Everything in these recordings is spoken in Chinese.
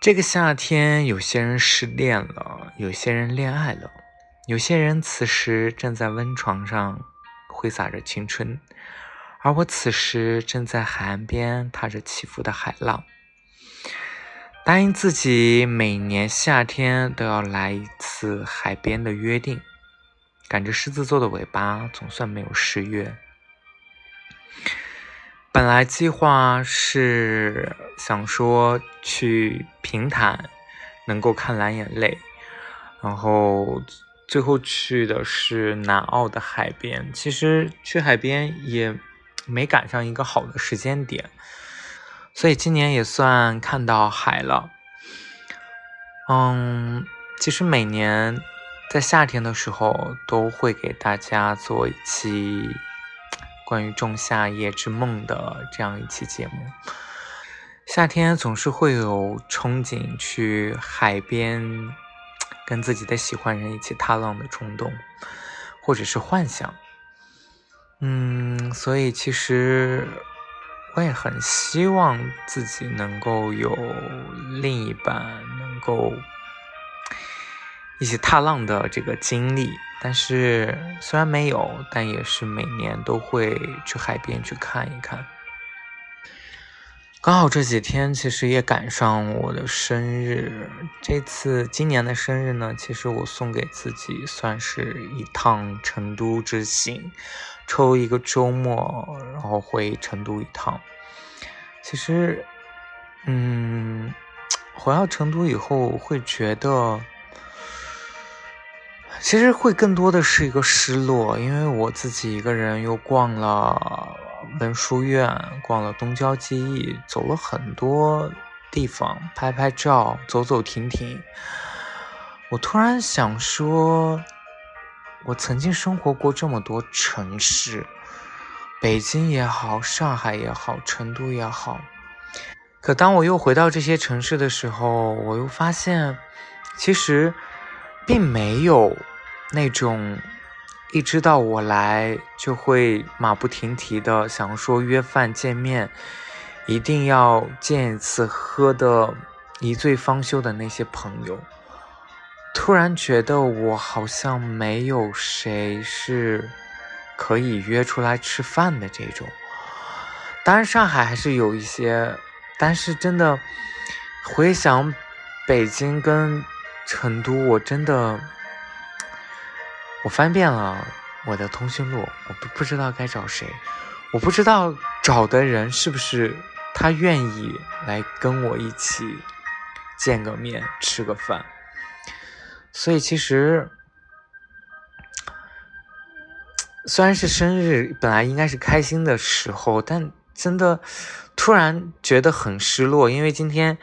这个夏天，有些人失恋了，有些人恋爱了，有些人此时正在温床上挥洒着青春，而我此时正在海岸边踏着起伏的海浪。答应自己，每年夏天都要来一次海边的约定，赶着狮子座的尾巴，总算没有失约。本来计划是想说去平潭，能够看蓝眼泪，然后最后去的是南澳的海边。其实去海边也没赶上一个好的时间点，所以今年也算看到海了。嗯，其实每年在夏天的时候都会给大家做一期。关于仲夏夜之梦的这样一期节目，夏天总是会有憧憬去海边跟自己的喜欢人一起踏浪的冲动，或者是幻想。嗯，所以其实我也很希望自己能够有另一半，能够。一起踏浪的这个经历，但是虽然没有，但也是每年都会去海边去看一看。刚好这几天其实也赶上我的生日，这次今年的生日呢，其实我送给自己算是一趟成都之行，抽一个周末，然后回成都一趟。其实，嗯，回到成都以后会觉得。其实会更多的是一个失落，因为我自己一个人又逛了文殊院，逛了东郊记忆，走了很多地方，拍拍照，走走停停。我突然想说，我曾经生活过这么多城市，北京也好，上海也好，成都也好。可当我又回到这些城市的时候，我又发现，其实。并没有那种一知道我来就会马不停蹄的想说约饭见面，一定要见一次喝的一醉方休的那些朋友。突然觉得我好像没有谁是可以约出来吃饭的这种。当然上海还是有一些，但是真的回想北京跟。成都，我真的，我翻遍了我的通讯录，我不不知道该找谁，我不知道找的人是不是他愿意来跟我一起见个面吃个饭，所以其实虽然是生日，本来应该是开心的时候，但真的突然觉得很失落，因为今天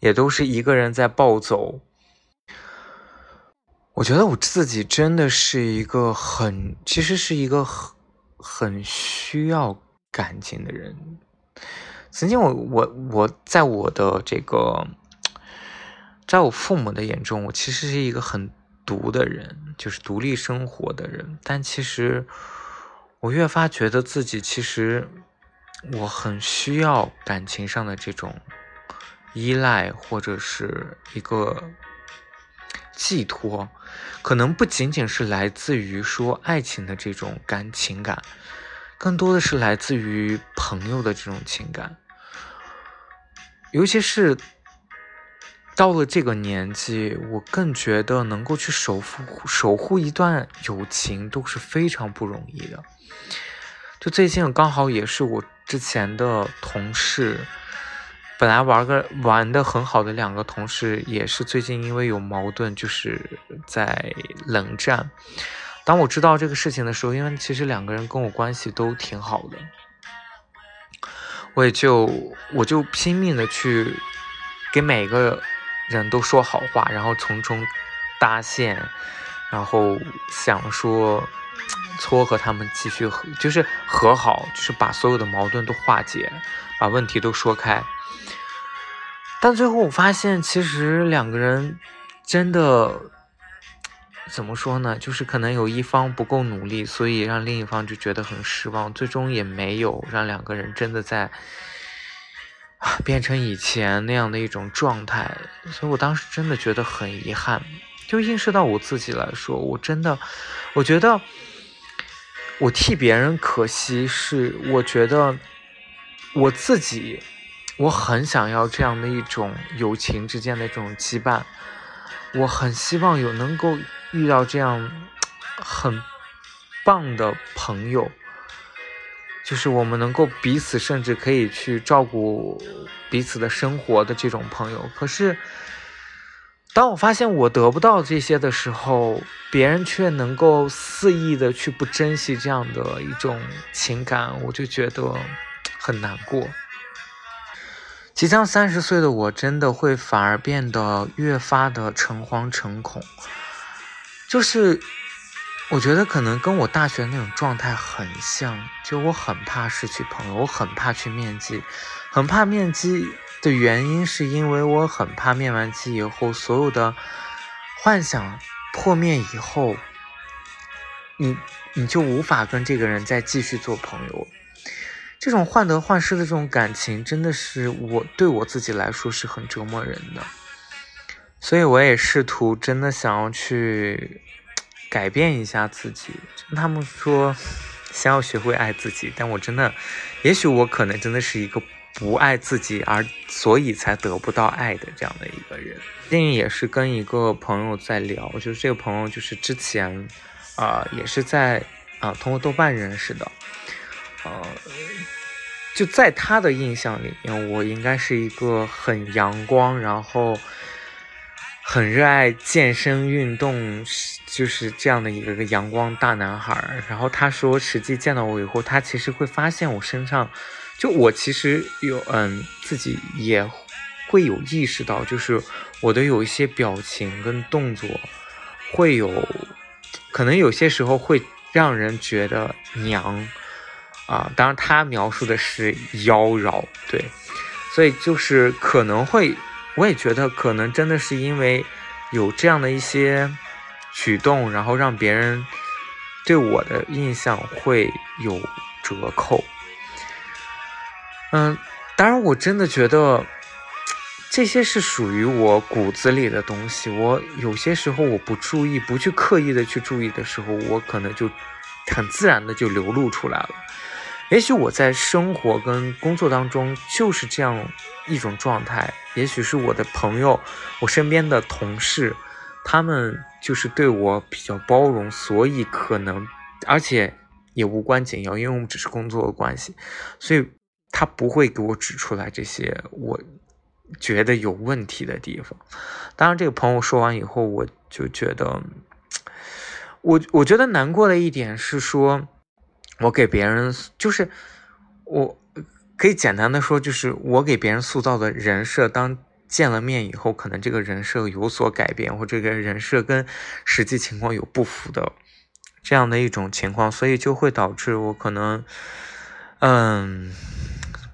也都是一个人在暴走。我觉得我自己真的是一个很，其实是一个很很需要感情的人。曾经我我我在我的这个，在我父母的眼中，我其实是一个很独的人，就是独立生活的人。但其实我越发觉得自己其实我很需要感情上的这种依赖，或者是一个。寄托，可能不仅仅是来自于说爱情的这种感情感，更多的是来自于朋友的这种情感。尤其是到了这个年纪，我更觉得能够去守护守护一段友情都是非常不容易的。就最近刚好也是我之前的同事。本来玩个玩的很好的两个同事，也是最近因为有矛盾，就是在冷战。当我知道这个事情的时候，因为其实两个人跟我关系都挺好的，我也就我就拼命的去给每个人都说好话，然后从中搭线，然后想说撮合他们继续和，就是和好，就是把所有的矛盾都化解，把问题都说开。但最后我发现，其实两个人真的怎么说呢？就是可能有一方不够努力，所以让另一方就觉得很失望，最终也没有让两个人真的在变成以前那样的一种状态。所以我当时真的觉得很遗憾，就映射到我自己来说，我真的我觉得我替别人可惜，是我觉得我自己。我很想要这样的一种友情之间的这种羁绊，我很希望有能够遇到这样很棒的朋友，就是我们能够彼此甚至可以去照顾彼此的生活的这种朋友。可是，当我发现我得不到这些的时候，别人却能够肆意的去不珍惜这样的一种情感，我就觉得很难过。即将三十岁的我，真的会反而变得越发的诚惶诚恐。就是我觉得可能跟我大学那种状态很像，就我很怕失去朋友，我很怕去面基，很怕面基的原因是因为我很怕面完基以后，所有的幻想破灭以后，你你就无法跟这个人再继续做朋友。这种患得患失的这种感情，真的是我对我自己来说是很折磨人的，所以我也试图真的想要去改变一下自己。他们说先要学会爱自己，但我真的，也许我可能真的是一个不爱自己，而所以才得不到爱的这样的一个人。最近也是跟一个朋友在聊，就是这个朋友就是之前啊也是在啊通过豆瓣认识的。呃，就在他的印象里面，我应该是一个很阳光，然后很热爱健身运动，就是这样的一个个阳光大男孩。然后他说，实际见到我以后，他其实会发现我身上，就我其实有嗯，自己也会有意识到，就是我的有一些表情跟动作会有，可能有些时候会让人觉得娘。啊，当然，他描述的是妖娆，对，所以就是可能会，我也觉得可能真的是因为有这样的一些举动，然后让别人对我的印象会有折扣。嗯，当然，我真的觉得这些是属于我骨子里的东西。我有些时候我不注意，不去刻意的去注意的时候，我可能就很自然的就流露出来了。也许我在生活跟工作当中就是这样一种状态，也许是我的朋友，我身边的同事，他们就是对我比较包容，所以可能，而且也无关紧要，因为我们只是工作的关系，所以他不会给我指出来这些我觉得有问题的地方。当然，这个朋友说完以后，我就觉得，我我觉得难过的一点是说。我给别人就是我可以简单的说，就是我给别人塑造的人设，当见了面以后，可能这个人设有所改变，或这个人设跟实际情况有不符的这样的一种情况，所以就会导致我可能，嗯，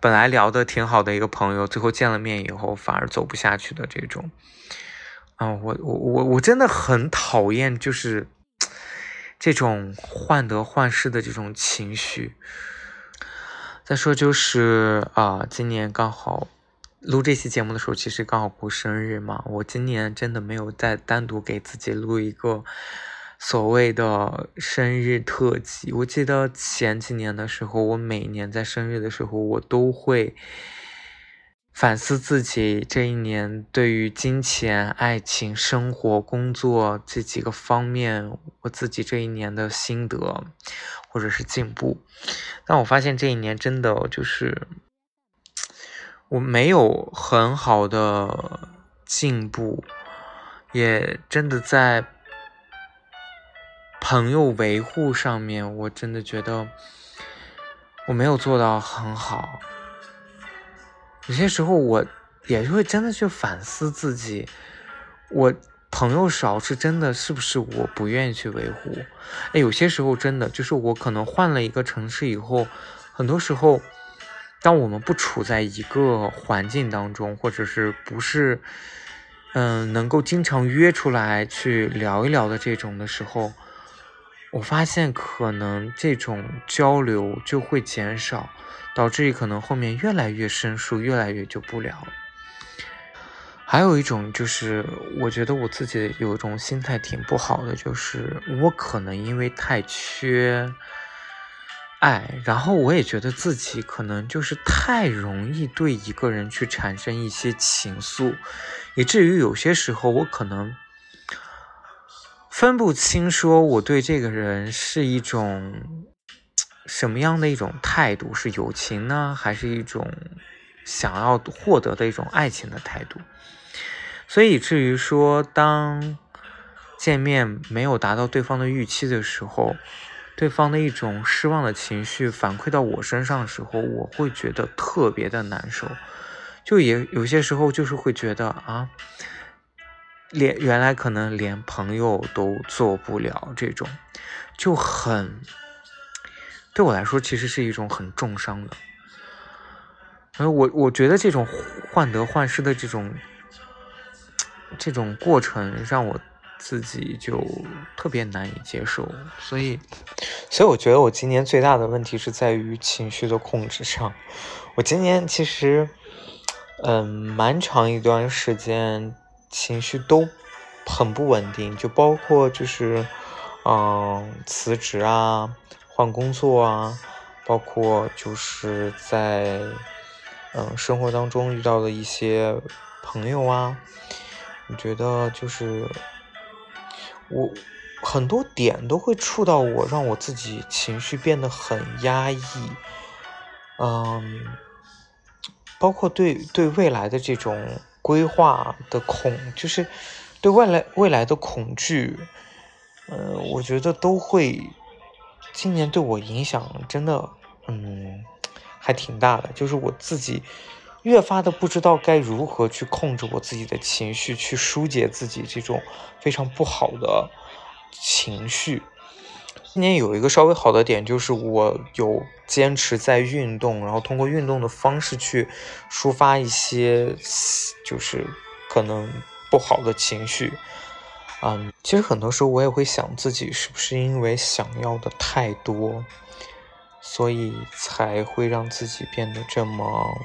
本来聊的挺好的一个朋友，最后见了面以后反而走不下去的这种，啊，我我我我真的很讨厌，就是。这种患得患失的这种情绪。再说就是啊，今年刚好录这期节目的时候，其实刚好过生日嘛。我今年真的没有再单独给自己录一个所谓的生日特辑。我记得前几年的时候，我每年在生日的时候，我都会。反思自己这一年对于金钱、爱情、生活、工作这几个方面，我自己这一年的心得或者是进步。但我发现这一年真的就是我没有很好的进步，也真的在朋友维护上面，我真的觉得我没有做到很好。有些时候，我也会真的去反思自己。我朋友少是真的是不是我不愿意去维护？哎，有些时候真的就是我可能换了一个城市以后，很多时候，当我们不处在一个环境当中，或者是不是，嗯，能够经常约出来去聊一聊的这种的时候，我发现可能这种交流就会减少，导致于可能后面越来越生疏，越来越就不聊。还有一种就是，我觉得我自己有一种心态挺不好的，就是我可能因为太缺爱，然后我也觉得自己可能就是太容易对一个人去产生一些情愫，以至于有些时候我可能分不清，说我对这个人是一种什么样的一种态度，是友情呢，还是一种想要获得的一种爱情的态度？所以，至于说，当见面没有达到对方的预期的时候，对方的一种失望的情绪反馈到我身上的时候，我会觉得特别的难受。就也有些时候，就是会觉得啊，连原来可能连朋友都做不了这种，就很对我来说，其实是一种很重伤的。我我觉得这种患得患失的这种。这种过程让我自己就特别难以接受，所以，所以我觉得我今年最大的问题是在于情绪的控制上。我今年其实，嗯，蛮长一段时间情绪都很不稳定，就包括就是，嗯，辞职啊，换工作啊，包括就是在，嗯，生活当中遇到的一些朋友啊。我觉得就是我很多点都会触到我，让我自己情绪变得很压抑。嗯，包括对对未来的这种规划的恐，就是对未来未来的恐惧。呃，我觉得都会今年对我影响真的，嗯，还挺大的。就是我自己。越发的不知道该如何去控制我自己的情绪，去疏解自己这种非常不好的情绪。今年有一个稍微好的点，就是我有坚持在运动，然后通过运动的方式去抒发一些就是可能不好的情绪。嗯，其实很多时候我也会想自己是不是因为想要的太多，所以才会让自己变得这么。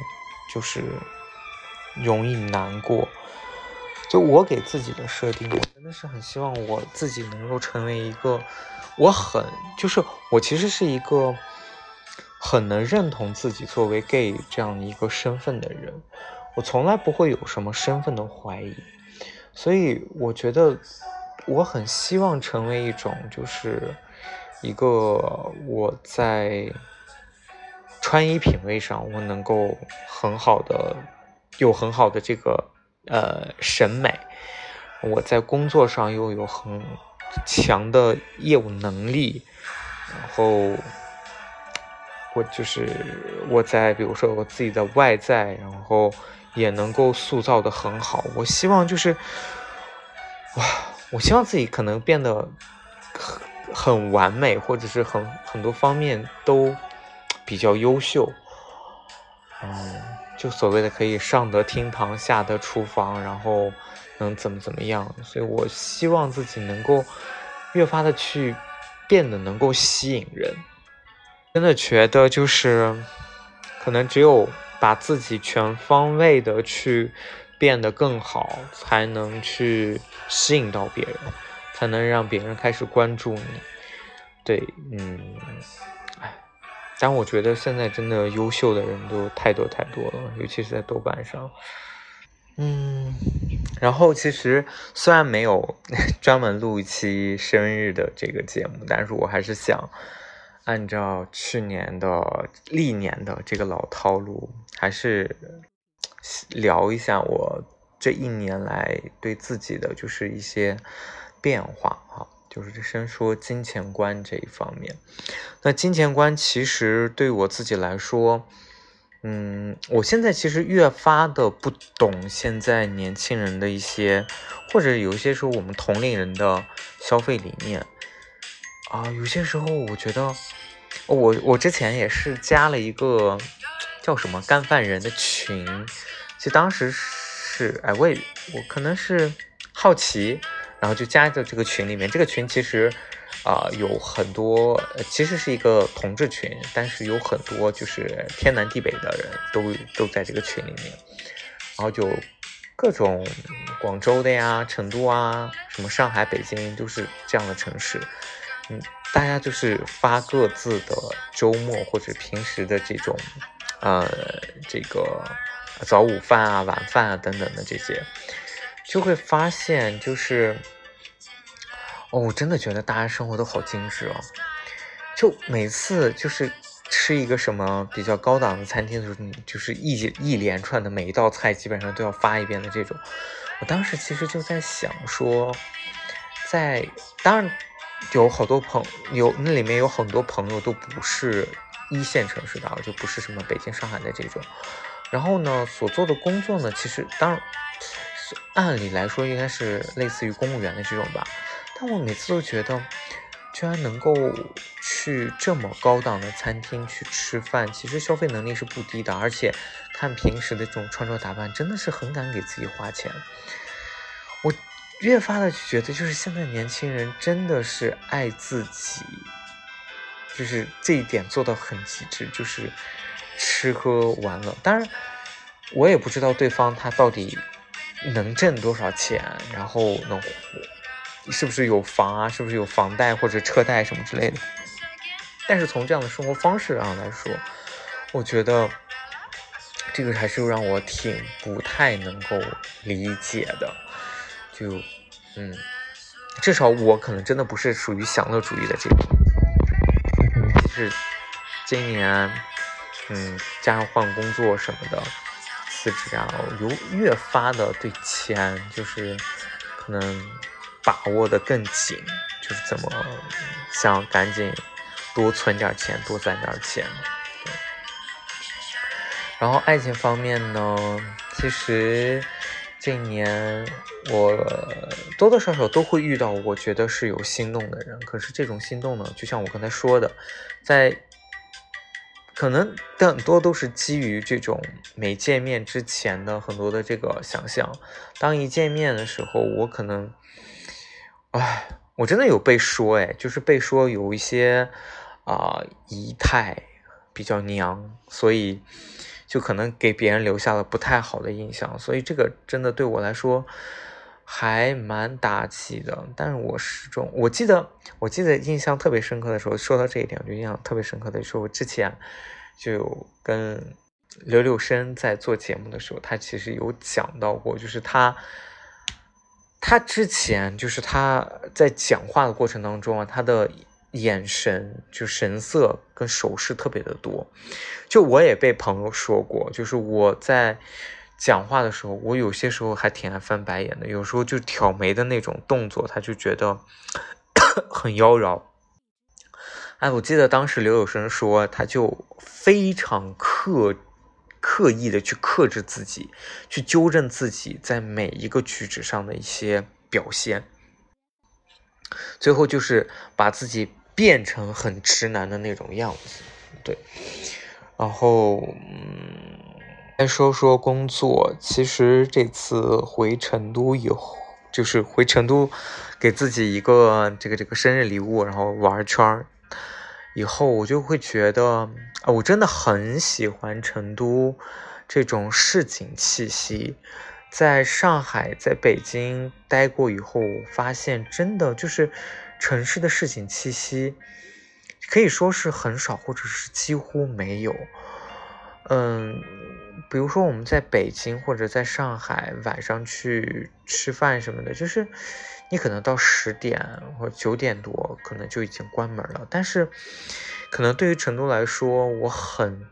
就是容易难过，就我给自己的设定，我真的是很希望我自己能够成为一个，我很就是我其实是一个很能认同自己作为 gay 这样一个身份的人，我从来不会有什么身份的怀疑，所以我觉得我很希望成为一种就是一个我在。穿衣品味上，我能够很好的有很好的这个呃审美，我在工作上又有很强的业务能力，然后我就是我在比如说我自己的外在，然后也能够塑造的很好。我希望就是哇，我希望自己可能变得很很完美，或者是很很多方面都。比较优秀，嗯，就所谓的可以上得厅堂，下得厨房，然后能怎么怎么样？所以我希望自己能够越发的去变得能够吸引人。真的觉得就是可能只有把自己全方位的去变得更好，才能去吸引到别人，才能让别人开始关注你。对，嗯。但我觉得现在真的优秀的人都太多太多了，尤其是在豆瓣上。嗯，然后其实虽然没有 专门录一期生日的这个节目，但是我还是想按照去年的历年的这个老套路，还是聊一下我这一年来对自己的就是一些变化哈。就是先说金钱观这一方面，那金钱观其实对我自己来说，嗯，我现在其实越发的不懂现在年轻人的一些，或者有一些时候我们同龄人的消费理念。啊，有些时候我觉得，我我之前也是加了一个叫什么干饭人的群，其实当时是哎我也我可能是好奇，然后就加到这个群里面，这个群其实。啊，有很多，其实是一个同志群，但是有很多就是天南地北的人都都在这个群里面，然后就各种广州的呀、成都啊、什么上海、北京都是这样的城市，嗯，大家就是发各自的周末或者平时的这种，呃，这个早午饭啊、晚饭啊等等的这些，就会发现就是。哦，我真的觉得大家生活都好精致哦，就每次就是吃一个什么比较高档的餐厅的时候，就是一一连串的每一道菜基本上都要发一遍的这种。我当时其实就在想说，在当然有好多朋有那里面有很多朋友都不是一线城市的，就不是什么北京、上海的这种。然后呢，所做的工作呢，其实当按理来说应该是类似于公务员的这种吧。但我每次都觉得，居然能够去这么高档的餐厅去吃饭，其实消费能力是不低的。而且看平时的这种穿着打扮，真的是很敢给自己花钱。我越发的觉得，就是现在年轻人真的是爱自己，就是这一点做到很极致，就是吃喝玩乐。当然，我也不知道对方他到底能挣多少钱，然后能。是不是有房啊？是不是有房贷或者车贷什么之类的？但是从这样的生活方式上来说，我觉得这个还是让我挺不太能够理解的。就，嗯，至少我可能真的不是属于享乐主义的这种。就是今年，嗯，加上换工作什么的，辞职啊，有越发的对钱就是可能。把握的更紧，就是怎么想赶紧多存点钱，多攒点钱。然后爱情方面呢，其实这一年我多多少少都会遇到，我觉得是有心动的人。可是这种心动呢，就像我刚才说的，在可能更多都是基于这种没见面之前的很多的这个想象。当一见面的时候，我可能。哎，我真的有被说哎，就是被说有一些啊仪态比较娘，所以就可能给别人留下了不太好的印象，所以这个真的对我来说还蛮打击的。但是我始终，我记得，我记得印象特别深刻的时候，说到这一点，我就印象特别深刻的时候，我之前就跟刘柳生在做节目的时候，他其实有讲到过，就是他。他之前就是他在讲话的过程当中啊，他的眼神就神色跟手势特别的多。就我也被朋友说过，就是我在讲话的时候，我有些时候还挺爱翻白眼的，有时候就挑眉的那种动作，他就觉得 很妖娆。哎，我记得当时刘有生说，他就非常刻。刻意的去克制自己，去纠正自己在每一个举止上的一些表现，最后就是把自己变成很直男的那种样子。对，然后嗯，再说说工作，其实这次回成都以后，就是回成都给自己一个这个这个生日礼物，然后玩圈儿。以后我就会觉得，我真的很喜欢成都这种市井气息。在上海、在北京待过以后，我发现真的就是城市的市井气息，可以说是很少，或者是几乎没有。嗯，比如说我们在北京或者在上海晚上去吃饭什么的，就是你可能到十点或九点多可能就已经关门了。但是，可能对于成都来说，我很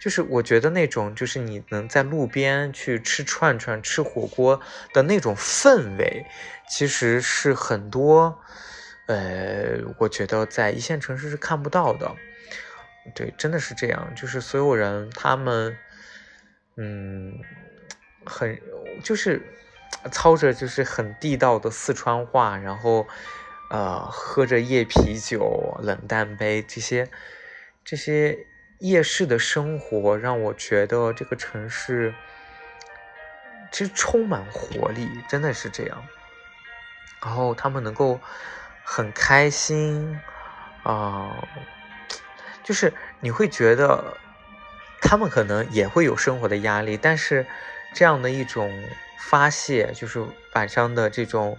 就是我觉得那种就是你能在路边去吃串串、吃火锅的那种氛围，其实是很多呃，我觉得在一线城市是看不到的。对，真的是这样，就是所有人他们嗯，很就是操着就是很地道的四川话，然后呃喝着夜啤酒、冷淡杯这些这些夜市的生活，让我觉得这个城市其实充满活力，真的是这样。然后他们能够很开心啊，就是你会觉得。他们可能也会有生活的压力，但是这样的一种发泄，就是晚上的这种，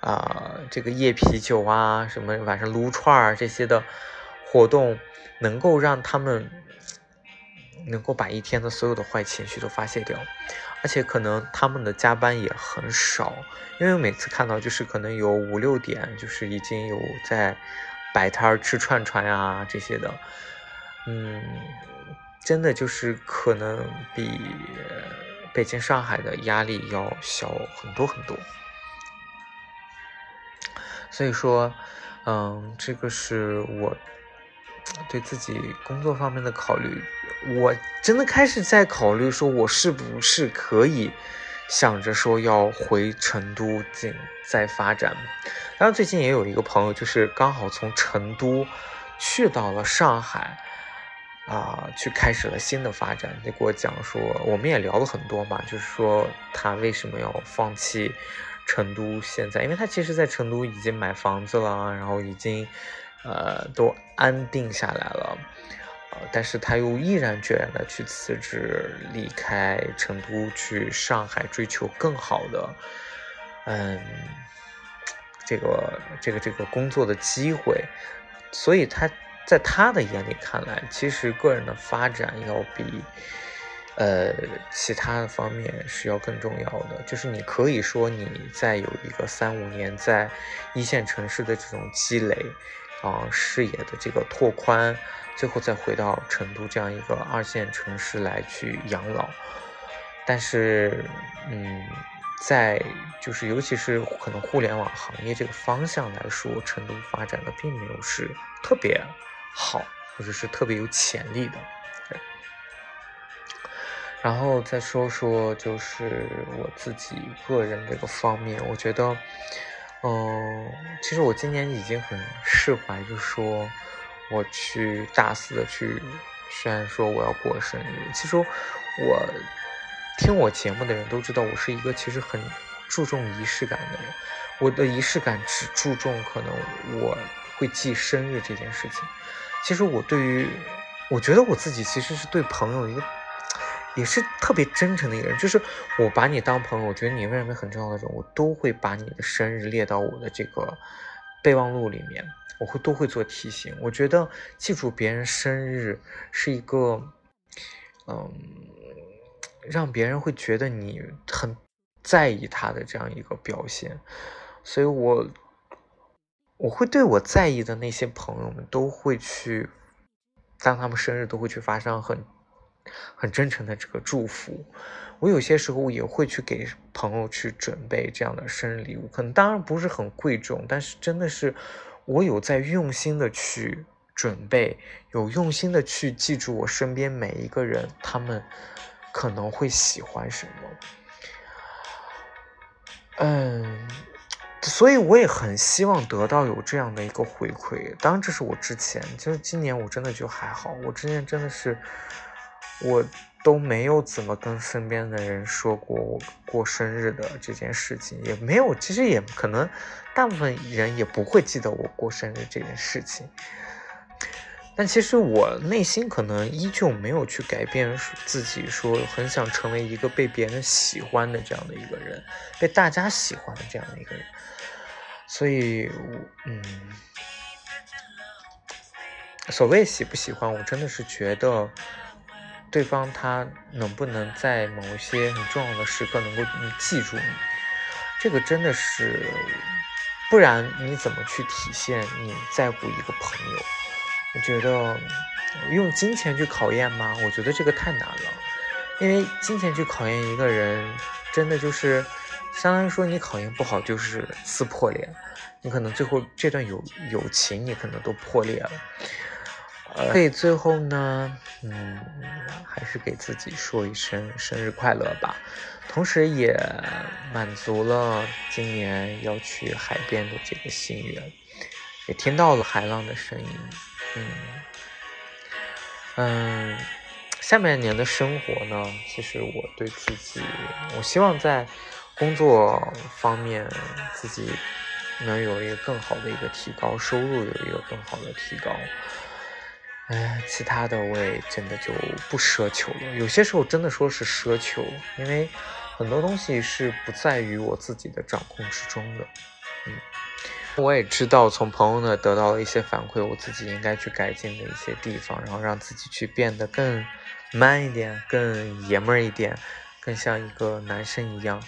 啊，这个夜啤酒啊，什么晚上撸串儿这些的活动，能够让他们能够把一天的所有的坏情绪都发泄掉，而且可能他们的加班也很少，因为每次看到就是可能有五六点，就是已经有在摆摊儿吃串串呀这些的，嗯。真的就是可能比北京、上海的压力要小很多很多，所以说，嗯，这个是我对自己工作方面的考虑。我真的开始在考虑，说我是不是可以想着说要回成都进再发展。当然，最近也有一个朋友，就是刚好从成都去到了上海。啊，去开始了新的发展。就给我讲说，我们也聊了很多嘛，就是说他为什么要放弃成都？现在，因为他其实，在成都已经买房子了，然后已经呃都安定下来了，呃，但是他又毅然决然的去辞职，离开成都，去上海追求更好的，嗯，这个这个这个工作的机会，所以他。在他的眼里看来，其实个人的发展要比，呃，其他的方面是要更重要的。就是你可以说你再有一个三五年在一线城市的这种积累，啊，视野的这个拓宽，最后再回到成都这样一个二线城市来去养老。但是，嗯，在就是尤其是可能互联网行业这个方向来说，成都发展的并没有是特别。好，或者是特别有潜力的，然后再说说，就是我自己个人这个方面，我觉得，嗯，其实我今年已经很释怀，就说我去大肆的去宣说我要过生日。其实我听我节目的人都知道，我是一个其实很注重仪式感的人。我的仪式感只注重可能我会记生日这件事情。其实我对于，我觉得我自己其实是对朋友一个，也是特别真诚的一个人。就是我把你当朋友，我觉得你为什么很重要的人，我都会把你的生日列到我的这个备忘录里面，我会都会做提醒。我觉得记住别人生日是一个，嗯，让别人会觉得你很在意他的这样一个表现，所以我。我会对我在意的那些朋友们都会去，当他们生日都会去发上很很真诚的这个祝福。我有些时候也会去给朋友去准备这样的生日礼物，可能当然不是很贵重，但是真的是我有在用心的去准备，有用心的去记住我身边每一个人他们可能会喜欢什么。嗯。所以我也很希望得到有这样的一个回馈。当然，这是我之前，就是今年我真的就还好。我之前真的是，我都没有怎么跟身边的人说过我过生日的这件事情，也没有，其实也可能大部分人也不会记得我过生日这件事情。但其实我内心可能依旧没有去改变自己，说很想成为一个被别人喜欢的这样的一个人，被大家喜欢的这样的一个人。所以，嗯，所谓喜不喜欢，我真的是觉得对方他能不能在某一些很重要的时刻能够记住你，这个真的是，不然你怎么去体现你在乎一个朋友？我觉得用金钱去考验吗？我觉得这个太难了，因为金钱去考验一个人，真的就是。相当于说你考验不好就是撕破脸，你可能最后这段友友情你可能都破裂了，所以最后呢，嗯，还是给自己说一声生日快乐吧，同时也满足了今年要去海边的这个心愿，也听到了海浪的声音，嗯。嗯，下半年的生活呢，其实我对自己，我希望在工作方面自己能有一个更好的一个提高，收入有一个更好的提高。哎，其他的我也真的就不奢求了。有些时候真的说是奢求，因为很多东西是不在于我自己的掌控之中的。嗯，我也知道从朋友那得到了一些反馈，我自己应该去改进的一些地方，然后让自己去变得更 man 一点，更爷们儿一点，更像一个男生一样。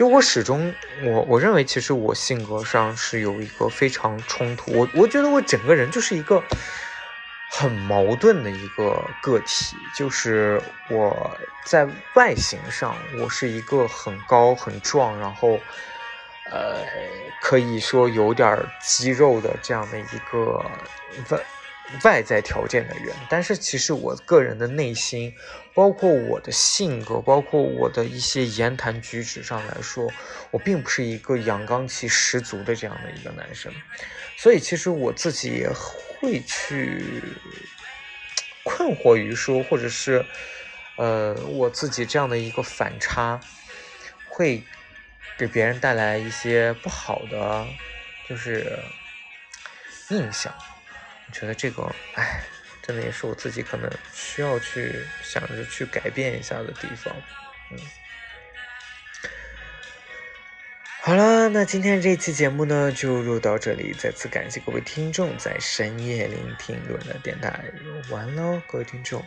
就我始终，我我认为其实我性格上是有一个非常冲突。我我觉得我整个人就是一个。很矛盾的一个个体，就是我在外形上，我是一个很高很壮，然后，呃，可以说有点肌肉的这样的一个外外在条件的人，但是其实我个人的内心，包括我的性格，包括我的一些言谈举止上来说，我并不是一个阳刚气十足的这样的一个男生，所以其实我自己也。会去困惑于说，或者是呃，我自己这样的一个反差，会给别人带来一些不好的，就是印象。觉得这个，哎，真的也是我自己可能需要去想着去改变一下的地方，嗯。好了，那今天这期节目呢就录到这里。再次感谢各位听众在深夜聆听论的电台，完喽，各位听众。